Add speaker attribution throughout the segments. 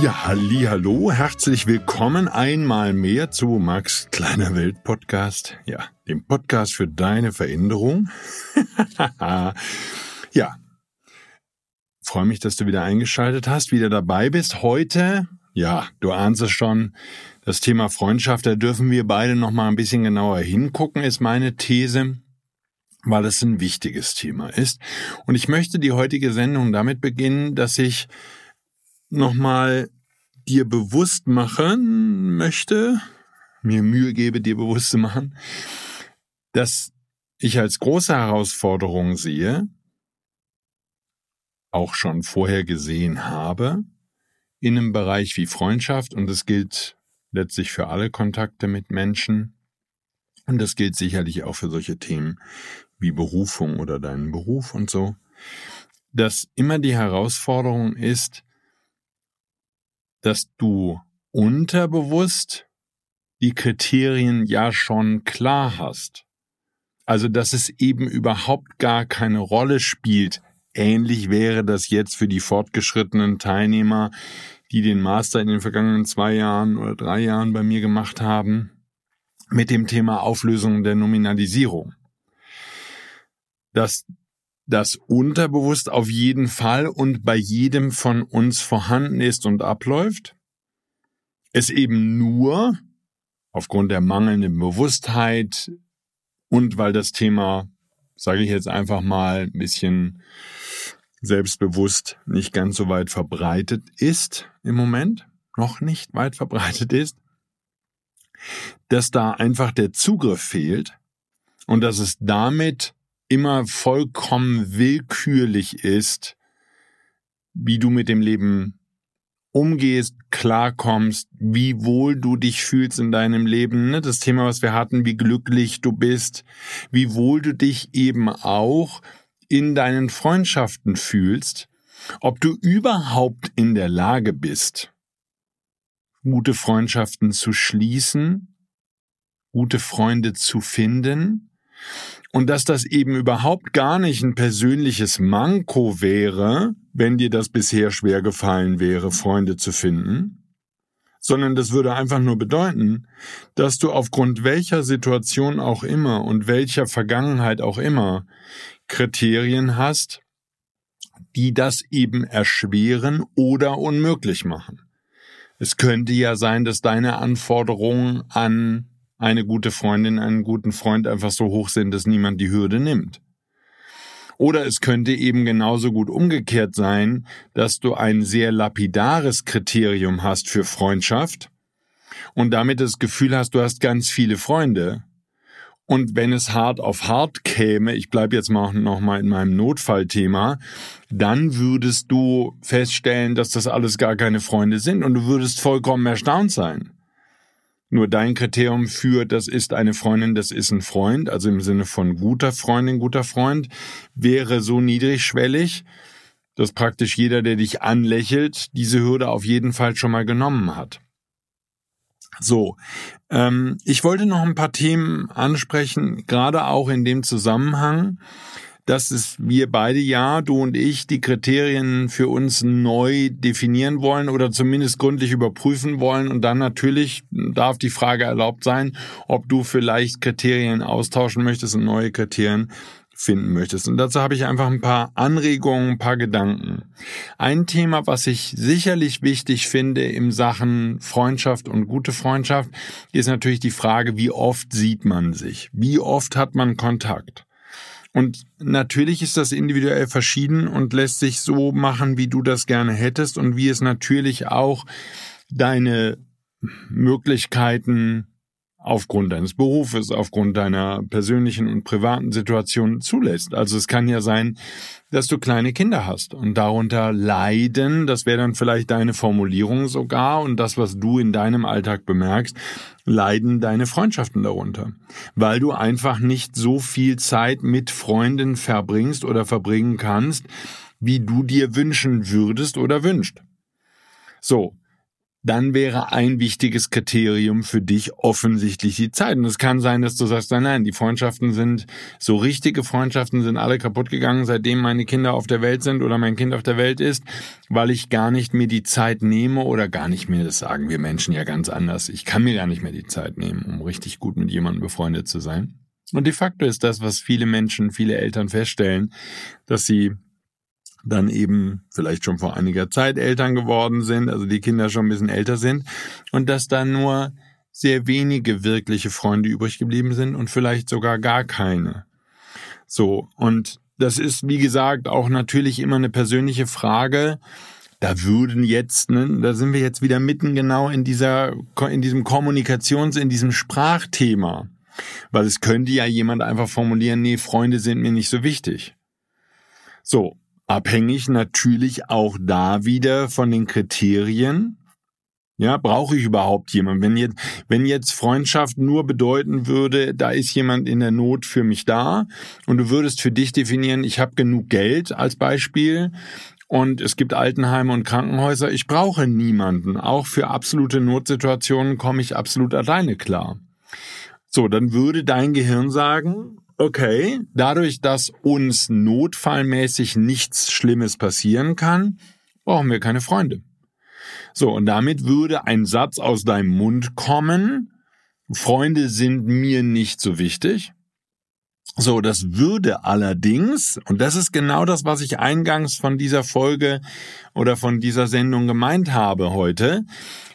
Speaker 1: Ja, halli, hallo, herzlich willkommen einmal mehr zu Max kleiner Welt Podcast. Ja, dem Podcast für deine Veränderung. ja. Freue mich, dass du wieder eingeschaltet hast, wieder dabei bist. Heute, ja, du ahnst es schon, das Thema Freundschaft, da dürfen wir beide noch mal ein bisschen genauer hingucken, ist meine These weil es ein wichtiges Thema ist. Und ich möchte die heutige Sendung damit beginnen, dass ich nochmal dir bewusst machen möchte, mir Mühe gebe, dir bewusst zu machen, dass ich als große Herausforderung sehe, auch schon vorher gesehen habe, in einem Bereich wie Freundschaft, und das gilt letztlich für alle Kontakte mit Menschen, und das gilt sicherlich auch für solche Themen wie Berufung oder deinen Beruf und so, dass immer die Herausforderung ist, dass du unterbewusst die Kriterien ja schon klar hast. Also, dass es eben überhaupt gar keine Rolle spielt. Ähnlich wäre das jetzt für die fortgeschrittenen Teilnehmer, die den Master in den vergangenen zwei Jahren oder drei Jahren bei mir gemacht haben, mit dem Thema Auflösung der Nominalisierung. Dass das unterbewusst auf jeden Fall und bei jedem von uns vorhanden ist und abläuft, es eben nur aufgrund der mangelnden Bewusstheit und weil das Thema, sage ich jetzt einfach mal, ein bisschen selbstbewusst nicht ganz so weit verbreitet ist im Moment, noch nicht weit verbreitet ist, dass da einfach der Zugriff fehlt und dass es damit immer vollkommen willkürlich ist, wie du mit dem Leben umgehst, klarkommst, wie wohl du dich fühlst in deinem Leben. Ne? Das Thema, was wir hatten, wie glücklich du bist, wie wohl du dich eben auch in deinen Freundschaften fühlst, ob du überhaupt in der Lage bist, gute Freundschaften zu schließen, gute Freunde zu finden und dass das eben überhaupt gar nicht ein persönliches Manko wäre, wenn dir das bisher schwer gefallen wäre, Freunde zu finden, sondern das würde einfach nur bedeuten, dass du aufgrund welcher Situation auch immer und welcher Vergangenheit auch immer Kriterien hast, die das eben erschweren oder unmöglich machen. Es könnte ja sein, dass deine Anforderungen an eine gute Freundin, einen guten Freund einfach so hoch sind, dass niemand die Hürde nimmt. Oder es könnte eben genauso gut umgekehrt sein, dass du ein sehr lapidares Kriterium hast für Freundschaft und damit das Gefühl hast, du hast ganz viele Freunde. Und wenn es hart auf hart käme, ich bleibe jetzt mal noch mal in meinem Notfallthema, dann würdest du feststellen, dass das alles gar keine Freunde sind und du würdest vollkommen erstaunt sein nur dein Kriterium für, das ist eine Freundin, das ist ein Freund, also im Sinne von guter Freundin, guter Freund, wäre so niedrigschwellig, dass praktisch jeder, der dich anlächelt, diese Hürde auf jeden Fall schon mal genommen hat. So, ähm, ich wollte noch ein paar Themen ansprechen, gerade auch in dem Zusammenhang, dass es wir beide ja, du und ich, die Kriterien für uns neu definieren wollen oder zumindest gründlich überprüfen wollen. Und dann natürlich darf die Frage erlaubt sein, ob du vielleicht Kriterien austauschen möchtest und neue Kriterien finden möchtest. Und dazu habe ich einfach ein paar Anregungen, ein paar Gedanken. Ein Thema, was ich sicherlich wichtig finde im Sachen Freundschaft und gute Freundschaft, ist natürlich die Frage, wie oft sieht man sich? Wie oft hat man Kontakt? Und natürlich ist das individuell verschieden und lässt sich so machen, wie du das gerne hättest und wie es natürlich auch deine Möglichkeiten aufgrund deines Berufes, aufgrund deiner persönlichen und privaten Situation zulässt. Also es kann ja sein, dass du kleine Kinder hast und darunter leiden, das wäre dann vielleicht deine Formulierung sogar und das, was du in deinem Alltag bemerkst, leiden deine Freundschaften darunter, weil du einfach nicht so viel Zeit mit Freunden verbringst oder verbringen kannst, wie du dir wünschen würdest oder wünscht. So, dann wäre ein wichtiges Kriterium für dich offensichtlich die Zeit. Und es kann sein, dass du sagst, nein, nein, die Freundschaften sind, so richtige Freundschaften sind alle kaputt gegangen, seitdem meine Kinder auf der Welt sind oder mein Kind auf der Welt ist, weil ich gar nicht mir die Zeit nehme oder gar nicht mehr, das sagen wir Menschen ja ganz anders, ich kann mir gar nicht mehr die Zeit nehmen, um richtig gut mit jemandem befreundet zu sein. Und de facto ist das, was viele Menschen, viele Eltern feststellen, dass sie dann eben vielleicht schon vor einiger Zeit Eltern geworden sind, also die Kinder schon ein bisschen älter sind und dass dann nur sehr wenige wirkliche Freunde übrig geblieben sind und vielleicht sogar gar keine. So, und das ist, wie gesagt, auch natürlich immer eine persönliche Frage. Da würden jetzt, ne, da sind wir jetzt wieder mitten genau in dieser, in diesem Kommunikations-, in diesem Sprachthema. Weil es könnte ja jemand einfach formulieren, nee, Freunde sind mir nicht so wichtig. So, Abhängig natürlich auch da wieder von den Kriterien. Ja, brauche ich überhaupt jemanden? Wenn jetzt, wenn jetzt Freundschaft nur bedeuten würde, da ist jemand in der Not für mich da und du würdest für dich definieren, ich habe genug Geld als Beispiel und es gibt Altenheime und Krankenhäuser, ich brauche niemanden. Auch für absolute Notsituationen komme ich absolut alleine klar. So, dann würde dein Gehirn sagen, okay, dadurch, dass uns notfallmäßig nichts Schlimmes passieren kann, brauchen wir keine Freunde. So, und damit würde ein Satz aus deinem Mund kommen, Freunde sind mir nicht so wichtig. So, das würde allerdings, und das ist genau das, was ich eingangs von dieser Folge oder von dieser Sendung gemeint habe heute,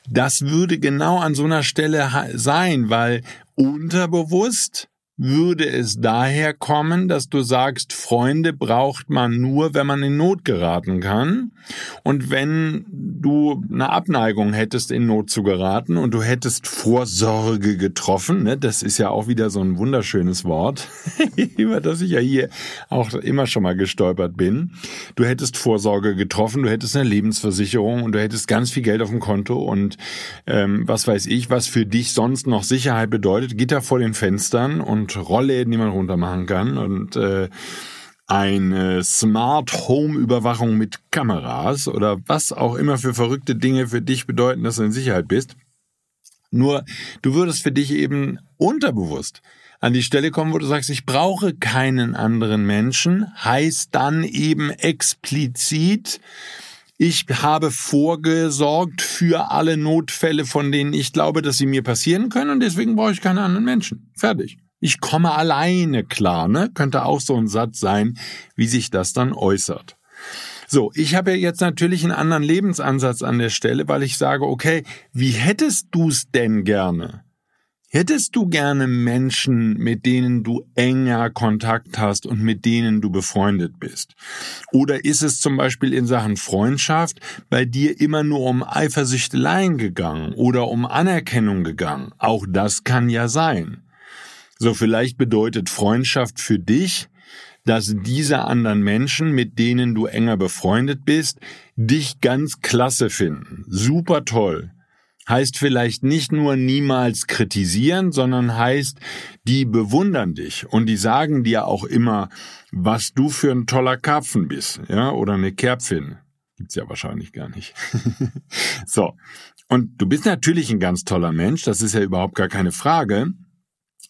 Speaker 1: das würde genau an so einer Stelle sein, weil unterbewusst würde es daher kommen, dass du sagst, Freunde braucht man nur, wenn man in Not geraten kann. Und wenn du eine Abneigung hättest, in Not zu geraten und du hättest Vorsorge getroffen, ne, das ist ja auch wieder so ein wunderschönes Wort, über das ich ja hier auch immer schon mal gestolpert bin. Du hättest Vorsorge getroffen, du hättest eine Lebensversicherung und du hättest ganz viel Geld auf dem Konto und ähm, was weiß ich, was für dich sonst noch Sicherheit bedeutet, Gitter vor den Fenstern und Rollläden, die man runtermachen kann und äh, eine Smart Home Überwachung mit Kameras oder was auch immer für verrückte Dinge für dich bedeuten, dass du in Sicherheit bist. Nur du würdest für dich eben unterbewusst an die Stelle kommen, wo du sagst, ich brauche keinen anderen Menschen, heißt dann eben explizit, ich habe vorgesorgt für alle Notfälle, von denen ich glaube, dass sie mir passieren können und deswegen brauche ich keine anderen Menschen. Fertig. Ich komme alleine klar, ne? Könnte auch so ein Satz sein, wie sich das dann äußert. So, ich habe jetzt natürlich einen anderen Lebensansatz an der Stelle, weil ich sage, okay, wie hättest du es denn gerne? Hättest du gerne Menschen, mit denen du enger Kontakt hast und mit denen du befreundet bist? Oder ist es zum Beispiel in Sachen Freundschaft bei dir immer nur um Eifersüchteleien gegangen oder um Anerkennung gegangen? Auch das kann ja sein. So vielleicht bedeutet Freundschaft für dich, dass diese anderen Menschen, mit denen du enger befreundet bist, dich ganz klasse finden. Super toll. Heißt vielleicht nicht nur niemals kritisieren, sondern heißt, die bewundern dich und die sagen dir auch immer, was du für ein toller Karpfen bist, ja, oder eine Kerpfin. Gibt's ja wahrscheinlich gar nicht. so. Und du bist natürlich ein ganz toller Mensch, das ist ja überhaupt gar keine Frage.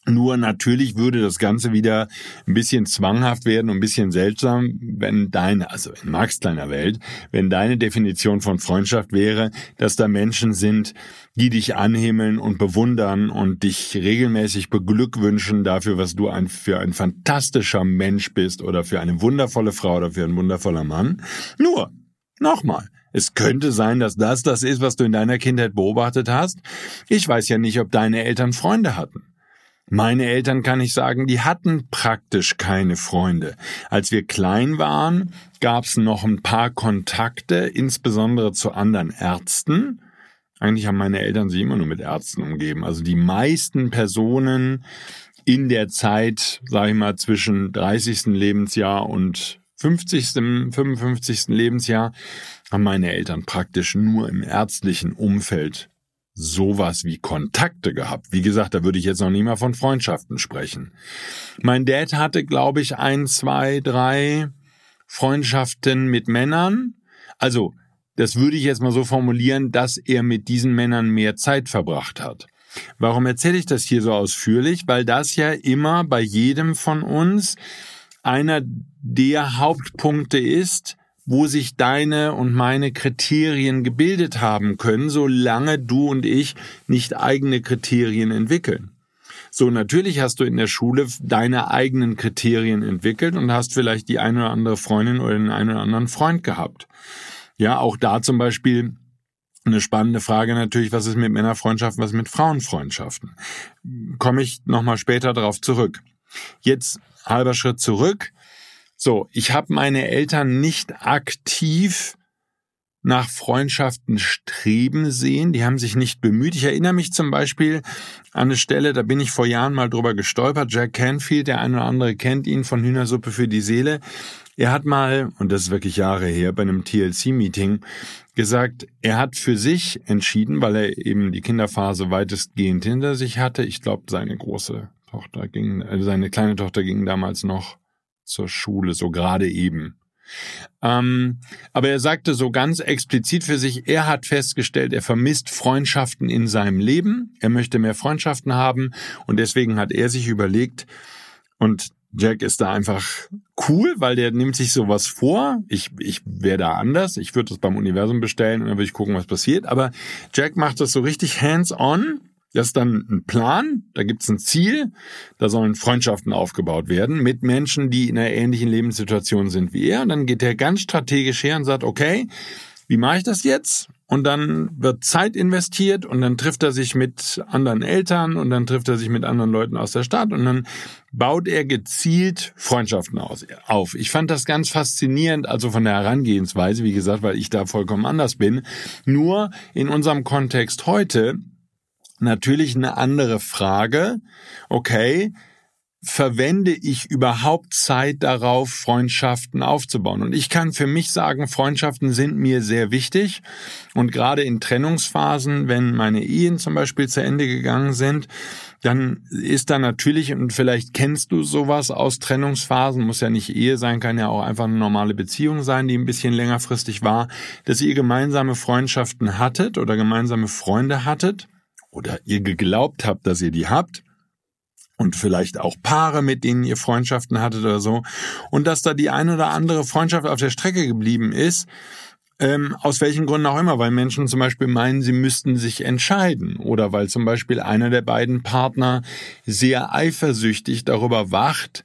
Speaker 1: Nur natürlich würde das Ganze wieder ein bisschen zwanghaft werden und ein bisschen seltsam, wenn deine, also in Max kleiner Welt, wenn deine Definition von Freundschaft wäre, dass da Menschen sind, die dich anhimmeln und bewundern und dich regelmäßig beglückwünschen dafür, was du ein, für ein fantastischer Mensch bist oder für eine wundervolle Frau oder für ein wundervoller Mann. Nur, nochmal, es könnte sein, dass das das ist, was du in deiner Kindheit beobachtet hast. Ich weiß ja nicht, ob deine Eltern Freunde hatten. Meine Eltern kann ich sagen, die hatten praktisch keine Freunde. Als wir klein waren, gab es noch ein paar Kontakte, insbesondere zu anderen Ärzten. Eigentlich haben meine Eltern sich immer nur mit Ärzten umgeben. Also die meisten Personen in der Zeit, sage ich mal, zwischen 30. Lebensjahr und 50., 55. Lebensjahr haben meine Eltern praktisch nur im ärztlichen Umfeld sowas wie Kontakte gehabt. Wie gesagt, da würde ich jetzt noch nie mal von Freundschaften sprechen. Mein Dad hatte, glaube ich, ein, zwei, drei Freundschaften mit Männern. Also, das würde ich jetzt mal so formulieren, dass er mit diesen Männern mehr Zeit verbracht hat. Warum erzähle ich das hier so ausführlich? Weil das ja immer bei jedem von uns einer der Hauptpunkte ist, wo sich deine und meine Kriterien gebildet haben können, solange du und ich nicht eigene Kriterien entwickeln. So, natürlich hast du in der Schule deine eigenen Kriterien entwickelt und hast vielleicht die eine oder andere Freundin oder den einen oder anderen Freund gehabt. Ja, auch da zum Beispiel eine spannende Frage natürlich, was ist mit Männerfreundschaften, was mit Frauenfreundschaften? Komme ich nochmal später darauf zurück. Jetzt halber Schritt zurück. So, ich habe meine Eltern nicht aktiv nach Freundschaften streben sehen. Die haben sich nicht bemüht. Ich erinnere mich zum Beispiel an eine Stelle, da bin ich vor Jahren mal drüber gestolpert. Jack Canfield, der eine oder andere kennt ihn von Hühnersuppe für die Seele. Er hat mal, und das ist wirklich Jahre her, bei einem TLC-Meeting gesagt, er hat für sich entschieden, weil er eben die Kinderphase weitestgehend hinter sich hatte. Ich glaube, seine große Tochter ging, also seine kleine Tochter ging damals noch zur Schule, so gerade eben. Ähm, aber er sagte so ganz explizit für sich, er hat festgestellt, er vermisst Freundschaften in seinem Leben, er möchte mehr Freundschaften haben und deswegen hat er sich überlegt, und Jack ist da einfach cool, weil der nimmt sich sowas vor. Ich, ich wäre da anders. Ich würde das beim Universum bestellen und dann würde ich gucken, was passiert. Aber Jack macht das so richtig hands-on das ist dann ein Plan, da gibt's ein Ziel, da sollen Freundschaften aufgebaut werden mit Menschen, die in einer ähnlichen Lebenssituation sind wie er. Und dann geht er ganz strategisch her und sagt, okay, wie mache ich das jetzt? Und dann wird Zeit investiert und dann trifft er sich mit anderen Eltern und dann trifft er sich mit anderen Leuten aus der Stadt und dann baut er gezielt Freundschaften aus, auf. Ich fand das ganz faszinierend, also von der Herangehensweise, wie gesagt, weil ich da vollkommen anders bin. Nur in unserem Kontext heute natürlich eine andere Frage. Okay, verwende ich überhaupt Zeit darauf, Freundschaften aufzubauen? Und ich kann für mich sagen, Freundschaften sind mir sehr wichtig. Und gerade in Trennungsphasen, wenn meine Ehen zum Beispiel zu Ende gegangen sind, dann ist da natürlich, und vielleicht kennst du sowas aus Trennungsphasen, muss ja nicht Ehe sein, kann ja auch einfach eine normale Beziehung sein, die ein bisschen längerfristig war, dass ihr gemeinsame Freundschaften hattet oder gemeinsame Freunde hattet oder ihr geglaubt habt, dass ihr die habt und vielleicht auch Paare, mit denen ihr Freundschaften hattet oder so und dass da die eine oder andere Freundschaft auf der Strecke geblieben ist, ähm, aus welchen Gründen auch immer, weil Menschen zum Beispiel meinen, sie müssten sich entscheiden oder weil zum Beispiel einer der beiden Partner sehr eifersüchtig darüber wacht,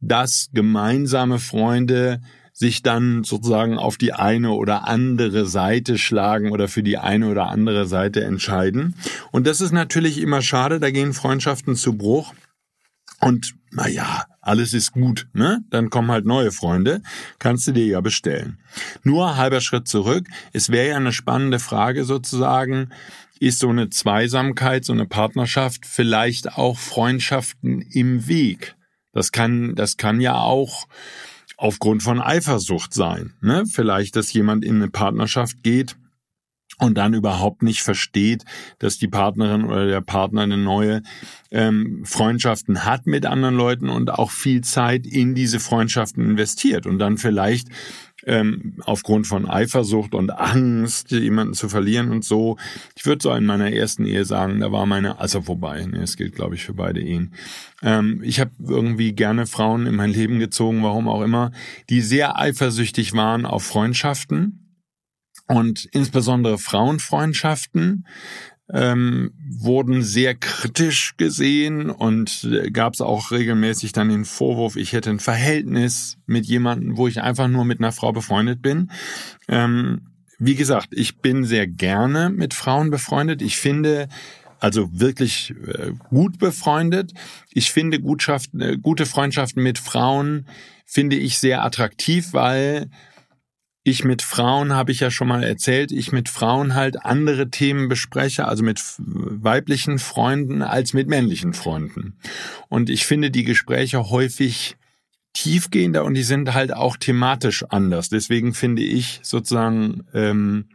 Speaker 1: dass gemeinsame Freunde sich dann sozusagen auf die eine oder andere Seite schlagen oder für die eine oder andere Seite entscheiden. Und das ist natürlich immer schade, da gehen Freundschaften zu Bruch. Und naja, alles ist gut, ne? Dann kommen halt neue Freunde, kannst du dir ja bestellen. Nur halber Schritt zurück. Es wäre ja eine spannende Frage sozusagen, ist so eine Zweisamkeit, so eine Partnerschaft vielleicht auch Freundschaften im Weg? Das kann, das kann ja auch aufgrund von Eifersucht sein. Ne? Vielleicht, dass jemand in eine Partnerschaft geht und dann überhaupt nicht versteht, dass die Partnerin oder der Partner eine neue ähm, Freundschaften hat mit anderen Leuten und auch viel Zeit in diese Freundschaften investiert und dann vielleicht ähm, aufgrund von Eifersucht und Angst, jemanden zu verlieren und so. Ich würde so in meiner ersten Ehe sagen, da war meine, also vorbei, ne, es gilt glaube ich für beide Ehen. Ähm, ich habe irgendwie gerne Frauen in mein Leben gezogen, warum auch immer, die sehr eifersüchtig waren auf Freundschaften und insbesondere Frauenfreundschaften ähm, wurden sehr kritisch gesehen und äh, gab es auch regelmäßig dann den Vorwurf, ich hätte ein Verhältnis mit jemandem, wo ich einfach nur mit einer Frau befreundet bin. Ähm, wie gesagt, ich bin sehr gerne mit Frauen befreundet. Ich finde, also wirklich äh, gut befreundet. Ich finde äh, gute Freundschaften mit Frauen finde ich sehr attraktiv, weil ich mit Frauen, habe ich ja schon mal erzählt, ich mit Frauen halt andere Themen bespreche, also mit weiblichen Freunden als mit männlichen Freunden. Und ich finde die Gespräche häufig tiefgehender und die sind halt auch thematisch anders. Deswegen finde ich sozusagen ähm,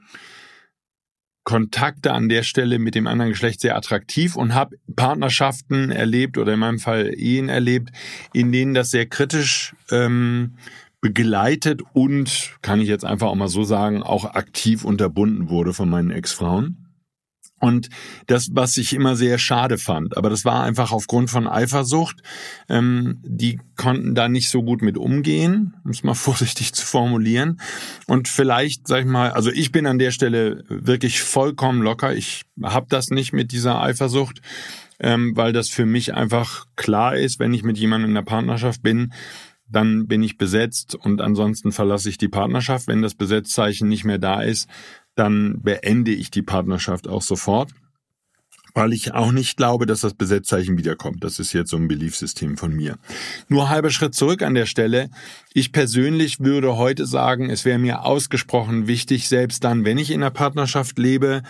Speaker 1: Kontakte an der Stelle mit dem anderen Geschlecht sehr attraktiv und habe Partnerschaften erlebt oder in meinem Fall Ehen erlebt, in denen das sehr kritisch ähm, begleitet und, kann ich jetzt einfach auch mal so sagen, auch aktiv unterbunden wurde von meinen Ex-Frauen. Und das, was ich immer sehr schade fand, aber das war einfach aufgrund von Eifersucht. Ähm, die konnten da nicht so gut mit umgehen, um es mal vorsichtig zu formulieren. Und vielleicht, sag ich mal, also ich bin an der Stelle wirklich vollkommen locker. Ich habe das nicht mit dieser Eifersucht, ähm, weil das für mich einfach klar ist, wenn ich mit jemandem in der Partnerschaft bin, dann bin ich besetzt und ansonsten verlasse ich die Partnerschaft. Wenn das Besetzzeichen nicht mehr da ist, dann beende ich die Partnerschaft auch sofort, weil ich auch nicht glaube, dass das Besetzzeichen wiederkommt. Das ist jetzt so ein Beliefsystem von mir. Nur halber Schritt zurück an der Stelle. Ich persönlich würde heute sagen, es wäre mir ausgesprochen wichtig, selbst dann, wenn ich in einer Partnerschaft lebe,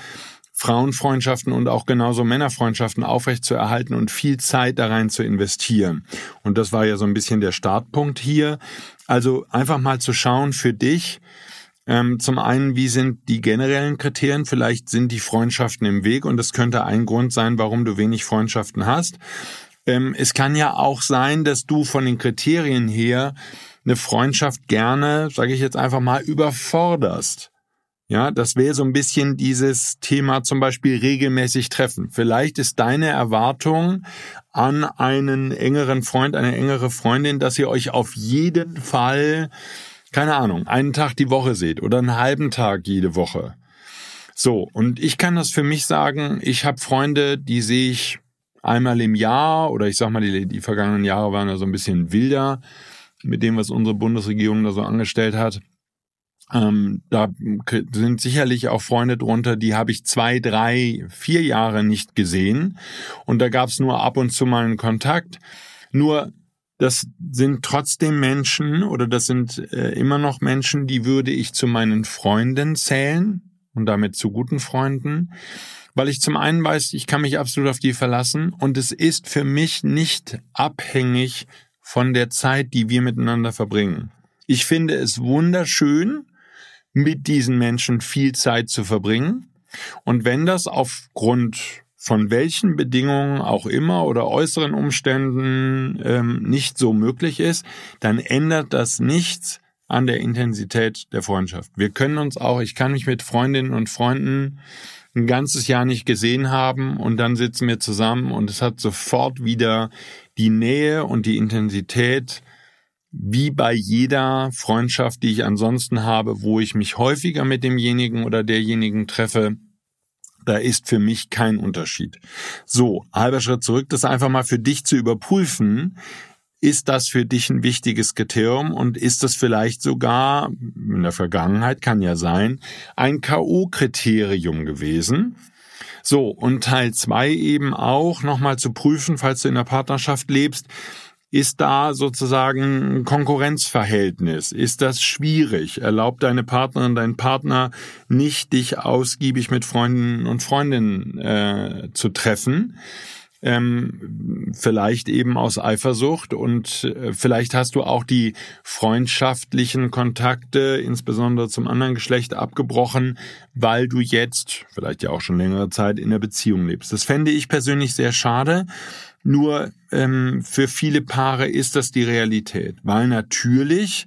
Speaker 1: Frauenfreundschaften und auch genauso Männerfreundschaften aufrechtzuerhalten und viel Zeit da rein zu investieren. Und das war ja so ein bisschen der Startpunkt hier. Also einfach mal zu schauen für dich, ähm, zum einen, wie sind die generellen Kriterien? Vielleicht sind die Freundschaften im Weg und das könnte ein Grund sein, warum du wenig Freundschaften hast. Ähm, es kann ja auch sein, dass du von den Kriterien her eine Freundschaft gerne, sage ich jetzt einfach mal, überforderst. Ja, das wäre so ein bisschen dieses Thema zum Beispiel regelmäßig treffen. Vielleicht ist deine Erwartung an einen engeren Freund, eine engere Freundin, dass ihr euch auf jeden Fall, keine Ahnung, einen Tag die Woche seht oder einen halben Tag jede Woche. So, und ich kann das für mich sagen, ich habe Freunde, die sehe ich einmal im Jahr oder ich sag mal, die, die vergangenen Jahre waren ja so ein bisschen wilder mit dem, was unsere Bundesregierung da so angestellt hat. Ähm, da sind sicherlich auch Freunde drunter, die habe ich zwei, drei, vier Jahre nicht gesehen. Und da gab es nur ab und zu mal einen Kontakt. Nur das sind trotzdem Menschen oder das sind äh, immer noch Menschen, die würde ich zu meinen Freunden zählen und damit zu guten Freunden, weil ich zum einen weiß, ich kann mich absolut auf die verlassen und es ist für mich nicht abhängig von der Zeit, die wir miteinander verbringen. Ich finde es wunderschön, mit diesen Menschen viel Zeit zu verbringen. Und wenn das aufgrund von welchen Bedingungen auch immer oder äußeren Umständen ähm, nicht so möglich ist, dann ändert das nichts an der Intensität der Freundschaft. Wir können uns auch, ich kann mich mit Freundinnen und Freunden ein ganzes Jahr nicht gesehen haben und dann sitzen wir zusammen und es hat sofort wieder die Nähe und die Intensität wie bei jeder Freundschaft, die ich ansonsten habe, wo ich mich häufiger mit demjenigen oder derjenigen treffe, da ist für mich kein Unterschied. So, halber Schritt zurück, das einfach mal für dich zu überprüfen. Ist das für dich ein wichtiges Kriterium und ist das vielleicht sogar, in der Vergangenheit kann ja sein, ein K.O.-Kriterium gewesen? So, und Teil zwei eben auch nochmal zu prüfen, falls du in der Partnerschaft lebst, ist da sozusagen ein Konkurrenzverhältnis? Ist das schwierig? Erlaubt deine Partnerin, dein Partner nicht, dich ausgiebig mit Freunden und Freundinnen äh, zu treffen? Ähm, vielleicht eben aus Eifersucht und äh, vielleicht hast du auch die freundschaftlichen Kontakte, insbesondere zum anderen Geschlecht, abgebrochen, weil du jetzt, vielleicht ja auch schon längere Zeit, in der Beziehung lebst. Das fände ich persönlich sehr schade. Nur ähm, für viele Paare ist das die Realität, weil natürlich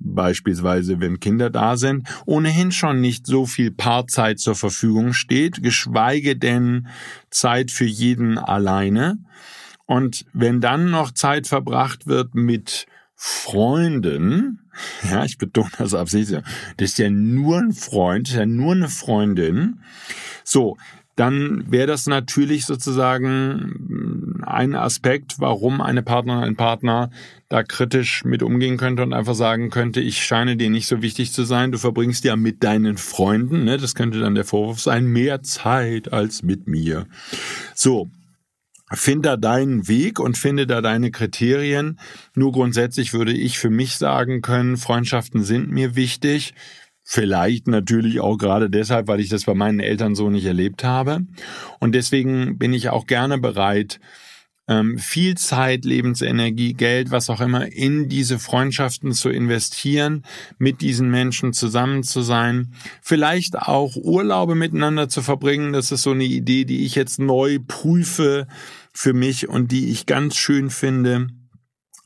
Speaker 1: beispielsweise wenn Kinder da sind, ohnehin schon nicht so viel Paarzeit zur Verfügung steht, geschweige denn Zeit für jeden alleine. Und wenn dann noch Zeit verbracht wird mit Freunden, ja, ich betone das absichtlich, das ist ja nur ein Freund, das ist ja nur eine Freundin. So, dann wäre das natürlich sozusagen ein Aspekt, warum eine Partnerin, ein Partner da kritisch mit umgehen könnte und einfach sagen könnte, ich scheine dir nicht so wichtig zu sein, du verbringst ja mit deinen Freunden, ne? das könnte dann der Vorwurf sein, mehr Zeit als mit mir. So, Find da deinen Weg und finde da deine Kriterien. Nur grundsätzlich würde ich für mich sagen können, Freundschaften sind mir wichtig. Vielleicht natürlich auch gerade deshalb, weil ich das bei meinen Eltern so nicht erlebt habe. Und deswegen bin ich auch gerne bereit, ähm, viel Zeit, Lebensenergie, Geld, was auch immer, in diese Freundschaften zu investieren, mit diesen Menschen zusammen zu sein, vielleicht auch Urlaube miteinander zu verbringen. Das ist so eine Idee, die ich jetzt neu prüfe für mich und die ich ganz schön finde.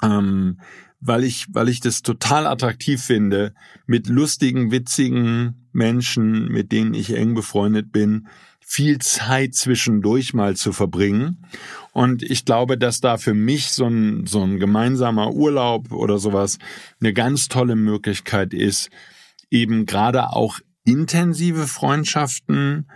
Speaker 1: Ähm, weil ich, weil ich das total attraktiv finde, mit lustigen, witzigen Menschen, mit denen ich eng befreundet bin, viel Zeit zwischendurch mal zu verbringen. Und ich glaube, dass da für mich so ein, so ein gemeinsamer Urlaub oder sowas eine ganz tolle Möglichkeit ist, eben gerade auch intensive Freundschaften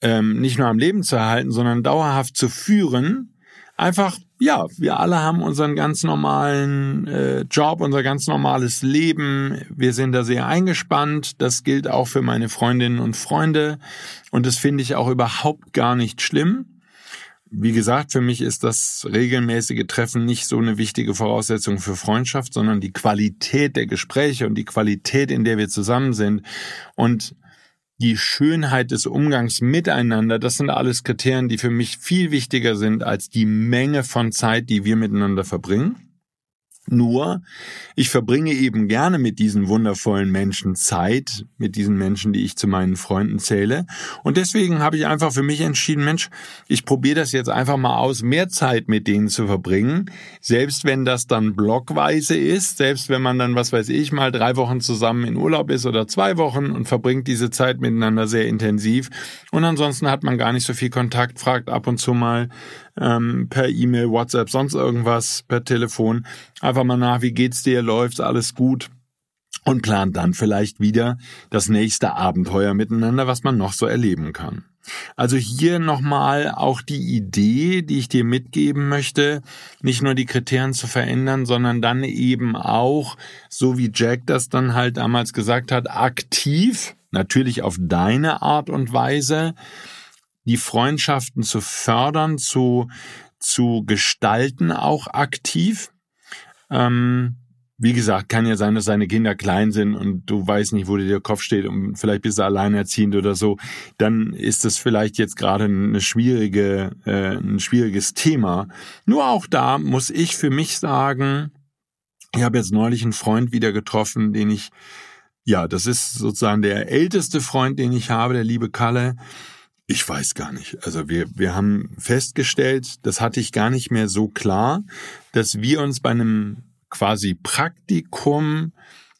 Speaker 1: ähm, nicht nur am Leben zu erhalten, sondern dauerhaft zu führen. Einfach, ja, wir alle haben unseren ganz normalen äh, Job, unser ganz normales Leben. Wir sind da sehr eingespannt. Das gilt auch für meine Freundinnen und Freunde. Und das finde ich auch überhaupt gar nicht schlimm. Wie gesagt, für mich ist das regelmäßige Treffen nicht so eine wichtige Voraussetzung für Freundschaft, sondern die Qualität der Gespräche und die Qualität, in der wir zusammen sind. Und die Schönheit des Umgangs miteinander, das sind alles Kriterien, die für mich viel wichtiger sind als die Menge von Zeit, die wir miteinander verbringen. Nur, ich verbringe eben gerne mit diesen wundervollen Menschen Zeit, mit diesen Menschen, die ich zu meinen Freunden zähle. Und deswegen habe ich einfach für mich entschieden, Mensch, ich probiere das jetzt einfach mal aus, mehr Zeit mit denen zu verbringen. Selbst wenn das dann blockweise ist, selbst wenn man dann, was weiß ich, mal drei Wochen zusammen in Urlaub ist oder zwei Wochen und verbringt diese Zeit miteinander sehr intensiv. Und ansonsten hat man gar nicht so viel Kontakt, fragt ab und zu mal, ähm, per E-Mail, WhatsApp, sonst irgendwas, per Telefon. Einfach mal nach, wie geht's dir, läuft's, alles gut? Und plant dann vielleicht wieder das nächste Abenteuer miteinander, was man noch so erleben kann. Also hier nochmal auch die Idee, die ich dir mitgeben möchte, nicht nur die Kriterien zu verändern, sondern dann eben auch, so wie Jack das dann halt damals gesagt hat, aktiv, natürlich auf deine Art und Weise, die Freundschaften zu fördern, zu, zu gestalten, auch aktiv. Ähm, wie gesagt, kann ja sein, dass seine Kinder klein sind und du weißt nicht, wo dir der Kopf steht und vielleicht bist du alleinerziehend oder so, dann ist das vielleicht jetzt gerade eine schwierige, äh, ein schwieriges Thema. Nur auch da muss ich für mich sagen, ich habe jetzt neulich einen Freund wieder getroffen, den ich, ja, das ist sozusagen der älteste Freund, den ich habe, der liebe Kalle. Ich weiß gar nicht. Also wir, wir haben festgestellt, das hatte ich gar nicht mehr so klar, dass wir uns bei einem quasi Praktikum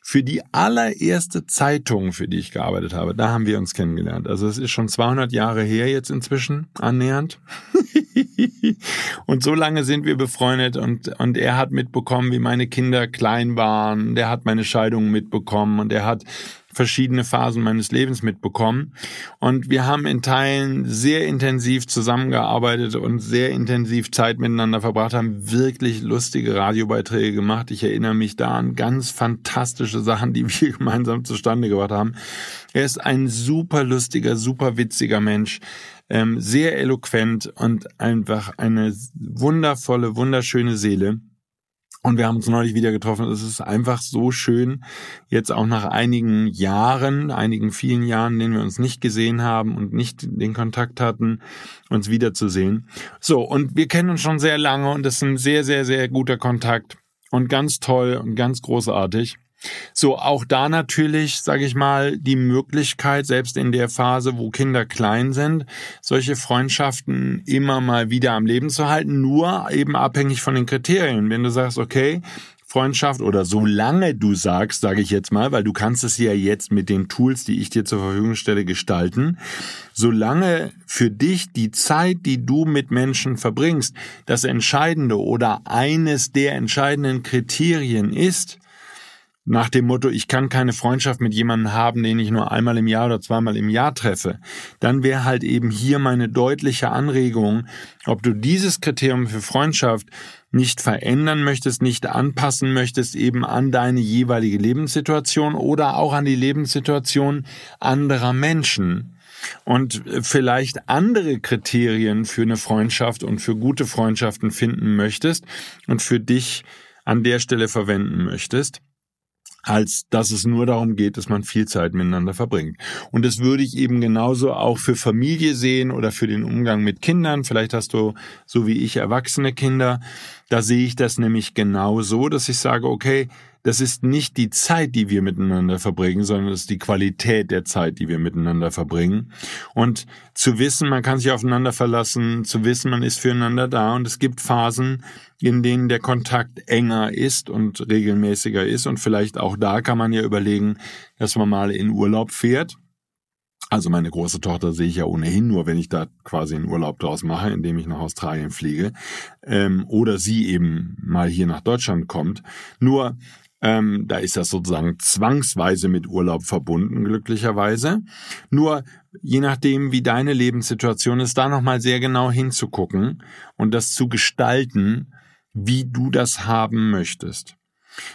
Speaker 1: für die allererste Zeitung, für die ich gearbeitet habe, da haben wir uns kennengelernt. Also es ist schon 200 Jahre her jetzt inzwischen, annähernd. und so lange sind wir befreundet und, und er hat mitbekommen, wie meine Kinder klein waren. Der hat meine Scheidung mitbekommen und er hat verschiedene Phasen meines Lebens mitbekommen. Und wir haben in Teilen sehr intensiv zusammengearbeitet und sehr intensiv Zeit miteinander verbracht, haben wirklich lustige Radiobeiträge gemacht. Ich erinnere mich da an ganz fantastische Sachen, die wir gemeinsam zustande gebracht haben. Er ist ein super lustiger, super witziger Mensch. Ähm, sehr eloquent und einfach eine wundervolle, wunderschöne Seele. Und wir haben uns neulich wieder getroffen. Es ist einfach so schön, jetzt auch nach einigen Jahren, einigen vielen Jahren, in denen wir uns nicht gesehen haben und nicht den Kontakt hatten, uns wiederzusehen. So, und wir kennen uns schon sehr lange und es ist ein sehr, sehr, sehr guter Kontakt und ganz toll und ganz großartig. So, auch da natürlich, sage ich mal, die Möglichkeit, selbst in der Phase, wo Kinder klein sind, solche Freundschaften immer mal wieder am Leben zu halten, nur eben abhängig von den Kriterien. Wenn du sagst, okay, Freundschaft oder solange du sagst, sage ich jetzt mal, weil du kannst es ja jetzt mit den Tools, die ich dir zur Verfügung stelle, gestalten, solange für dich die Zeit, die du mit Menschen verbringst, das entscheidende oder eines der entscheidenden Kriterien ist, nach dem Motto, ich kann keine Freundschaft mit jemandem haben, den ich nur einmal im Jahr oder zweimal im Jahr treffe, dann wäre halt eben hier meine deutliche Anregung, ob du dieses Kriterium für Freundschaft nicht verändern möchtest, nicht anpassen möchtest, eben an deine jeweilige Lebenssituation oder auch an die Lebenssituation anderer Menschen. Und vielleicht andere Kriterien für eine Freundschaft und für gute Freundschaften finden möchtest und für dich an der Stelle verwenden möchtest als dass es nur darum geht, dass man viel Zeit miteinander verbringt. Und das würde ich eben genauso auch für Familie sehen oder für den Umgang mit Kindern. Vielleicht hast du, so wie ich, erwachsene Kinder. Da sehe ich das nämlich genau so, dass ich sage, okay, das ist nicht die Zeit, die wir miteinander verbringen, sondern das ist die Qualität der Zeit, die wir miteinander verbringen. Und zu wissen, man kann sich aufeinander verlassen, zu wissen, man ist füreinander da und es gibt Phasen, in denen der Kontakt enger ist und regelmäßiger ist und vielleicht auch da kann man ja überlegen, dass man mal in Urlaub fährt also meine große Tochter sehe ich ja ohnehin nur, wenn ich da quasi einen Urlaub draus mache, indem ich nach Australien fliege. Ähm, oder sie eben mal hier nach Deutschland kommt. Nur ähm, da ist das sozusagen zwangsweise mit Urlaub verbunden, glücklicherweise. Nur je nachdem, wie deine Lebenssituation ist, da nochmal sehr genau hinzugucken und das zu gestalten, wie du das haben möchtest.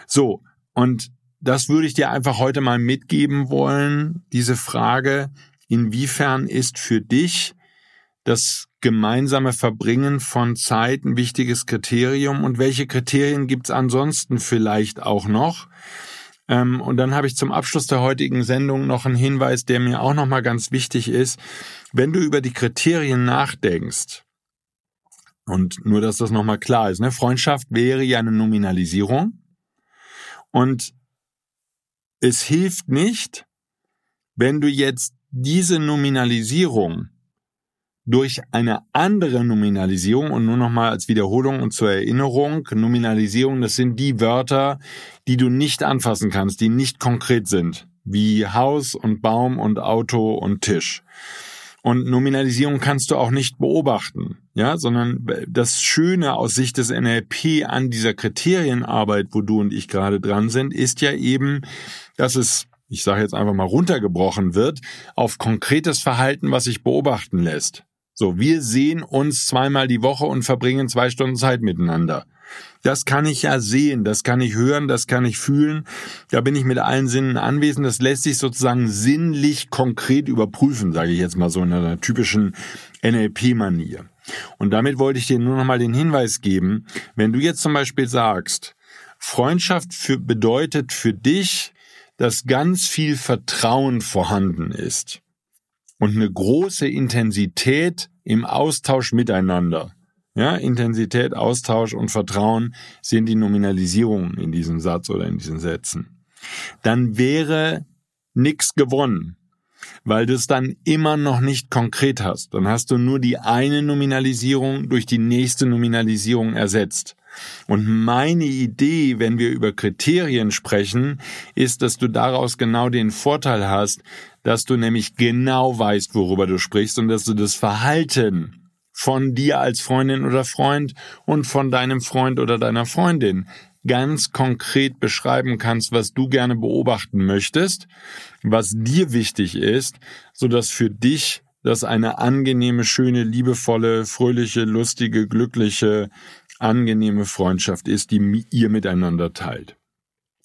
Speaker 1: So, und das würde ich dir einfach heute mal mitgeben wollen, diese Frage, inwiefern ist für dich das gemeinsame Verbringen von Zeit ein wichtiges Kriterium und welche Kriterien gibt's ansonsten vielleicht auch noch? Ähm, und dann habe ich zum Abschluss der heutigen Sendung noch einen Hinweis, der mir auch nochmal ganz wichtig ist. Wenn du über die Kriterien nachdenkst, und nur, dass das nochmal klar ist, ne? Freundschaft wäre ja eine Nominalisierung. Und es hilft nicht, wenn du jetzt diese Nominalisierung durch eine andere Nominalisierung und nur nochmal als Wiederholung und zur Erinnerung, Nominalisierung, das sind die Wörter, die du nicht anfassen kannst, die nicht konkret sind, wie Haus und Baum und Auto und Tisch. Und Nominalisierung kannst du auch nicht beobachten, ja, sondern das Schöne aus Sicht des NLP an dieser Kriterienarbeit, wo du und ich gerade dran sind, ist ja eben, dass es ich sage jetzt einfach mal runtergebrochen wird, auf konkretes Verhalten, was sich beobachten lässt. So, wir sehen uns zweimal die Woche und verbringen zwei Stunden Zeit miteinander. Das kann ich ja sehen, das kann ich hören, das kann ich fühlen. Da bin ich mit allen Sinnen anwesend. Das lässt sich sozusagen sinnlich konkret überprüfen, sage ich jetzt mal so in einer typischen NLP-Manier. Und damit wollte ich dir nur noch mal den Hinweis geben, wenn du jetzt zum Beispiel sagst, Freundschaft für, bedeutet für dich, dass ganz viel Vertrauen vorhanden ist und eine große Intensität im Austausch miteinander. Ja, Intensität, Austausch und Vertrauen sind die Nominalisierungen in diesem Satz oder in diesen Sätzen. Dann wäre nichts gewonnen, weil du es dann immer noch nicht konkret hast. Dann hast du nur die eine Nominalisierung durch die nächste Nominalisierung ersetzt. Und meine Idee, wenn wir über Kriterien sprechen, ist, dass du daraus genau den Vorteil hast, dass du nämlich genau weißt, worüber du sprichst und dass du das Verhalten von dir als Freundin oder Freund und von deinem Freund oder deiner Freundin ganz konkret beschreiben kannst, was du gerne beobachten möchtest, was dir wichtig ist, so dass für dich das eine angenehme, schöne, liebevolle, fröhliche, lustige, glückliche, angenehme Freundschaft ist, die ihr miteinander teilt.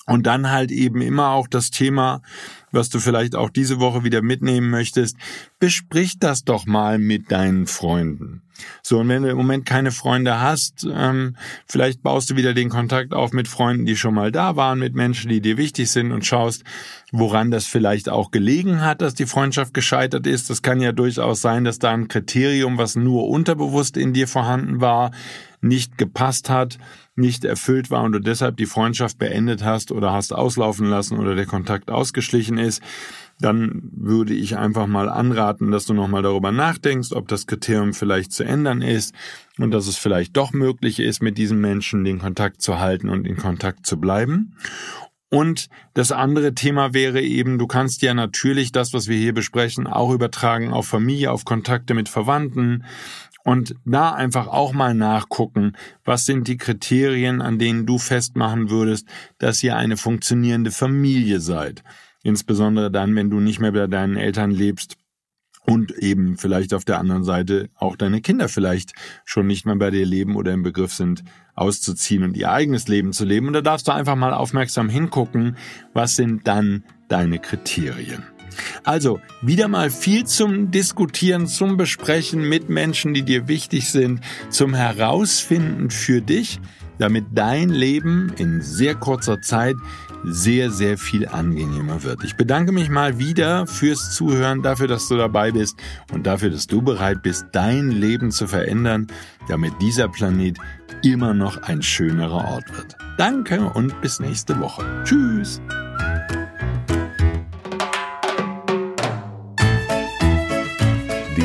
Speaker 1: Und dann halt eben immer auch das Thema, was du vielleicht auch diese Woche wieder mitnehmen möchtest, besprich das doch mal mit deinen Freunden. So, und wenn du im Moment keine Freunde hast, ähm, vielleicht baust du wieder den Kontakt auf mit Freunden, die schon mal da waren, mit Menschen, die dir wichtig sind und schaust, woran das vielleicht auch gelegen hat, dass die Freundschaft gescheitert ist. Das kann ja durchaus sein, dass da ein Kriterium, was nur unterbewusst in dir vorhanden war, nicht gepasst hat, nicht erfüllt war und du deshalb die Freundschaft beendet hast oder hast auslaufen lassen oder der Kontakt ausgeschlichen ist. dann würde ich einfach mal anraten, dass du nochmal darüber nachdenkst, ob das Kriterium vielleicht zu ändern ist und dass es vielleicht doch möglich ist, mit diesen Menschen den Kontakt zu halten und in Kontakt zu bleiben. Und das andere Thema wäre eben, du kannst ja natürlich das, was wir hier besprechen, auch übertragen auf Familie, auf Kontakte mit Verwandten und da einfach auch mal nachgucken, was sind die Kriterien, an denen du festmachen würdest, dass ihr eine funktionierende Familie seid. Insbesondere dann, wenn du nicht mehr bei deinen Eltern lebst und eben vielleicht auf der anderen Seite auch deine Kinder vielleicht schon nicht mehr bei dir leben oder im Begriff sind, auszuziehen und ihr eigenes Leben zu leben. Und da darfst du einfach mal aufmerksam hingucken, was sind dann deine Kriterien. Also wieder mal viel zum Diskutieren, zum Besprechen mit Menschen, die dir wichtig sind, zum Herausfinden für dich, damit dein Leben in sehr kurzer Zeit sehr, sehr viel angenehmer wird. Ich bedanke mich mal wieder fürs Zuhören, dafür, dass du dabei bist und dafür, dass du bereit bist, dein Leben zu verändern, damit dieser Planet immer noch ein schönerer Ort wird. Danke und bis nächste Woche. Tschüss.